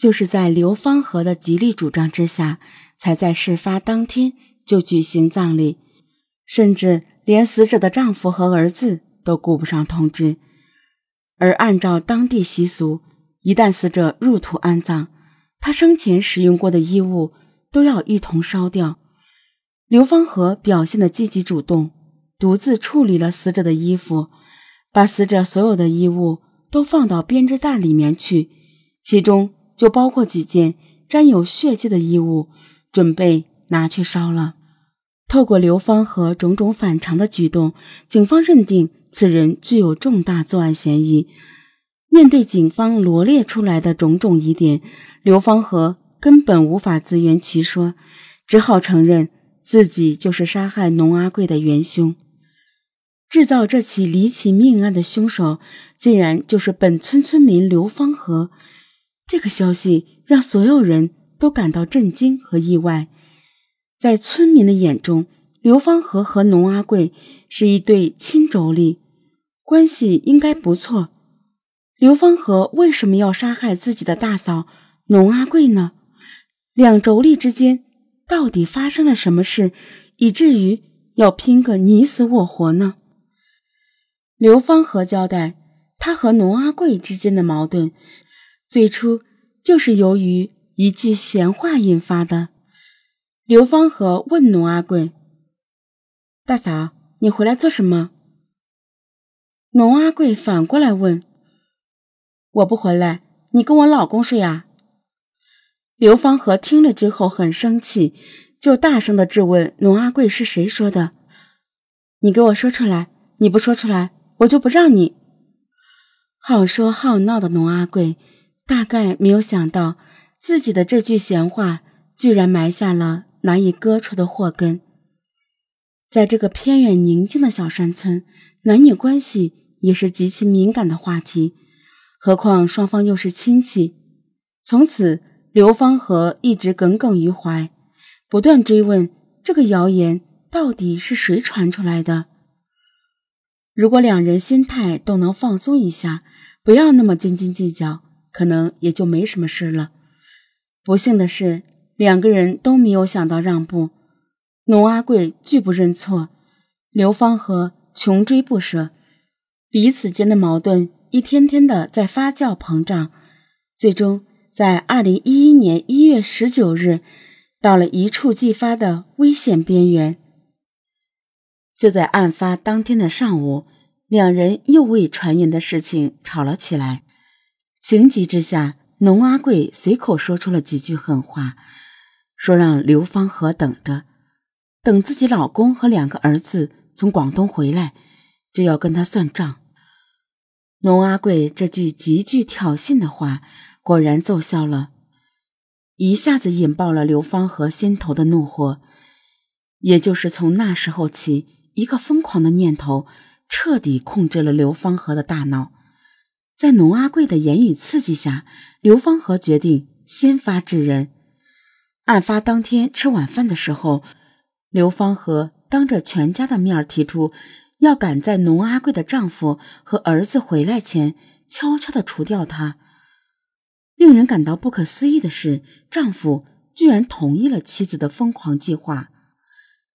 就是在刘芳和的极力主张之下，才在事发当天就举行葬礼，甚至连死者的丈夫和儿子都顾不上通知。而按照当地习俗，一旦死者入土安葬，他生前使用过的衣物都要一同烧掉。刘芳和表现的积极主动，独自处理了死者的衣服，把死者所有的衣物都放到编织袋里面去，其中。就包括几件沾有血迹的衣物，准备拿去烧了。透过刘芳和种种反常的举动，警方认定此人具有重大作案嫌疑。面对警方罗列出来的种种疑点，刘芳和根本无法自圆其说，只好承认自己就是杀害农阿贵的元凶。制造这起离奇命案的凶手，竟然就是本村村民刘芳和。这个消息让所有人都感到震惊和意外。在村民的眼中，刘芳和和农阿贵是一对亲妯娌，关系应该不错。刘芳和为什么要杀害自己的大嫂农阿贵呢？两妯娌之间到底发生了什么事，以至于要拼个你死我活呢？刘芳和交代，他和农阿贵之间的矛盾。最初就是由于一句闲话引发的。刘芳和问农阿贵：“大嫂，你回来做什么？”农阿贵反过来问：“我不回来，你跟我老公睡啊？”刘芳和听了之后很生气，就大声的质问农阿贵是谁说的：“你给我说出来！你不说出来，我就不让你。”好说好闹的农阿贵。大概没有想到，自己的这句闲话居然埋下了难以割除的祸根。在这个偏远宁静的小山村，男女关系也是极其敏感的话题，何况双方又是亲戚。从此，刘芳和一直耿耿于怀，不断追问这个谣言到底是谁传出来的。如果两人心态都能放松一下，不要那么斤斤计较。可能也就没什么事了。不幸的是，两个人都没有想到让步。农阿贵拒不认错，刘芳和穷追不舍，彼此间的矛盾一天天的在发酵膨胀，最终在二零一一年一月十九日，到了一触即发的危险边缘。就在案发当天的上午，两人又为传言的事情吵了起来。情急之下，农阿贵随口说出了几句狠话，说让刘芳和等着，等自己老公和两个儿子从广东回来，就要跟他算账。农阿贵这句极具挑衅的话，果然奏效了，一下子引爆了刘芳和心头的怒火。也就是从那时候起，一个疯狂的念头彻底控制了刘芳和的大脑。在农阿贵的言语刺激下，刘芳和决定先发制人。案发当天吃晚饭的时候，刘芳和当着全家的面提出，要赶在农阿贵的丈夫和儿子回来前，悄悄地除掉他。令人感到不可思议的是，丈夫居然同意了妻子的疯狂计划。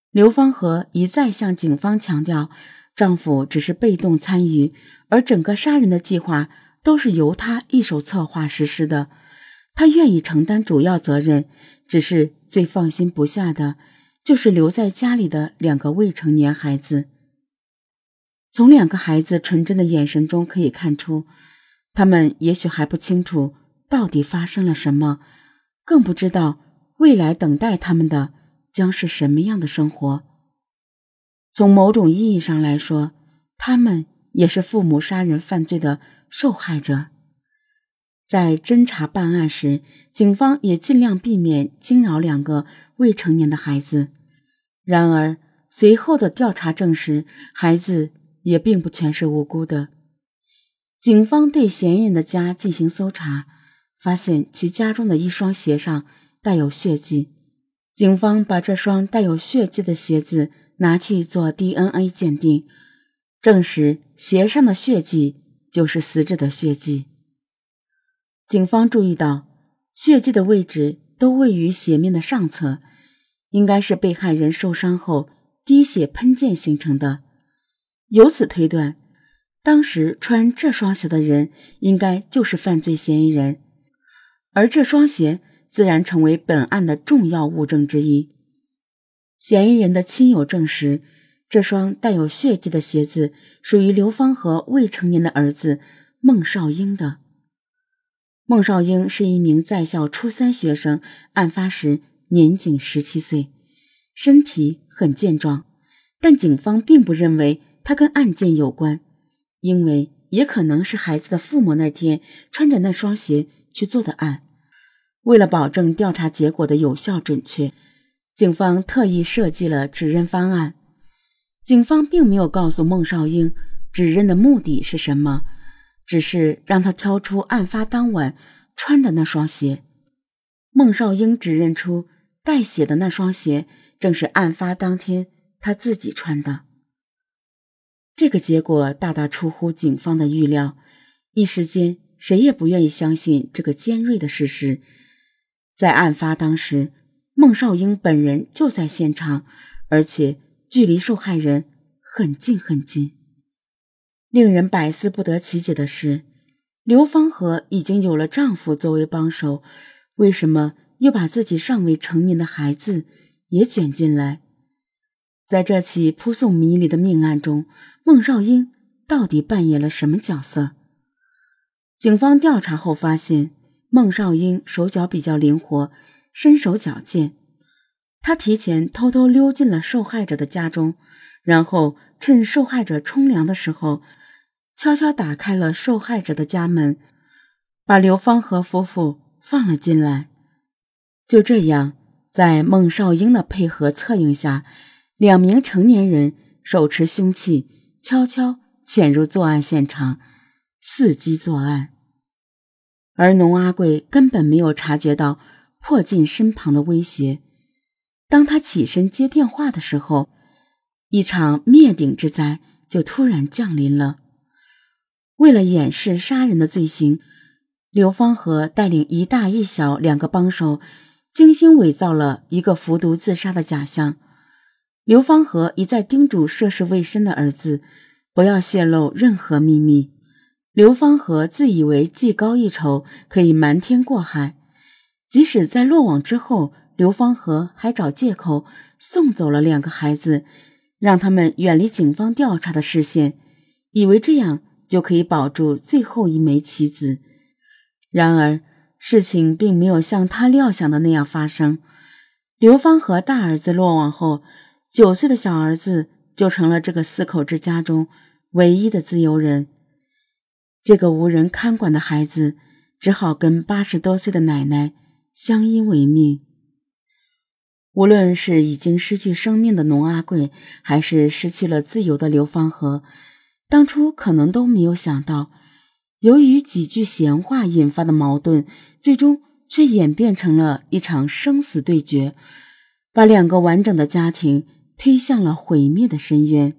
刘芳和一再向警方强调，丈夫只是被动参与。而整个杀人的计划都是由他一手策划实施的，他愿意承担主要责任，只是最放心不下的，就是留在家里的两个未成年孩子。从两个孩子纯真的眼神中可以看出，他们也许还不清楚到底发生了什么，更不知道未来等待他们的将是什么样的生活。从某种意义上来说，他们。也是父母杀人犯罪的受害者，在侦查办案时，警方也尽量避免惊扰两个未成年的孩子。然而，随后的调查证实，孩子也并不全是无辜的。警方对嫌疑人的家进行搜查，发现其家中的一双鞋上带有血迹。警方把这双带有血迹的鞋子拿去做 DNA 鉴定。证实鞋上的血迹就是死者的血迹。警方注意到，血迹的位置都位于鞋面的上侧，应该是被害人受伤后滴血喷溅形成的。由此推断，当时穿这双鞋的人应该就是犯罪嫌疑人，而这双鞋自然成为本案的重要物证之一。嫌疑人的亲友证实，这双带有血迹的鞋子属于刘芳和未成年的儿子孟少英的。孟少英是一名在校初三学生，案发时年仅十七岁，身体很健壮，但警方并不认为他跟案件有关，因为也可能是孩子的父母那天穿着那双鞋去做的案。为了保证调查结果的有效准确，警方特意设计了指认方案。警方并没有告诉孟少英指认的目的是什么。只是让他挑出案发当晚穿的那双鞋，孟少英指认出带血的那双鞋正是案发当天他自己穿的。这个结果大大出乎警方的预料，一时间谁也不愿意相信这个尖锐的事实。在案发当时，孟少英本人就在现场，而且距离受害人很近很近。令人百思不得其解的是，刘芳和已经有了丈夫作为帮手，为什么又把自己尚未成年的孩子也卷进来？在这起扑朔迷离的命案中，孟少英到底扮演了什么角色？警方调查后发现，孟少英手脚比较灵活，身手矫健。他提前偷偷溜进了受害者的家中，然后趁受害者冲凉的时候。悄悄打开了受害者的家门，把刘芳和夫妇放了进来。就这样，在孟少英的配合策应下，两名成年人手持凶器，悄悄潜入作案现场，伺机作案。而农阿贵根本没有察觉到迫近身旁的威胁。当他起身接电话的时候，一场灭顶之灾就突然降临了。为了掩饰杀人的罪行，刘芳和带领一大一小两个帮手，精心伪造了一个服毒自杀的假象。刘芳和一再叮嘱涉世未深的儿子，不要泄露任何秘密。刘芳和自以为技高一筹，可以瞒天过海。即使在落网之后，刘芳和还找借口送走了两个孩子，让他们远离警方调查的视线，以为这样。就可以保住最后一枚棋子。然而，事情并没有像他料想的那样发生。刘芳和大儿子落网后，九岁的小儿子就成了这个四口之家中唯一的自由人。这个无人看管的孩子，只好跟八十多岁的奶奶相依为命。无论是已经失去生命的农阿贵，还是失去了自由的刘芳和。当初可能都没有想到，由于几句闲话引发的矛盾，最终却演变成了一场生死对决，把两个完整的家庭推向了毁灭的深渊。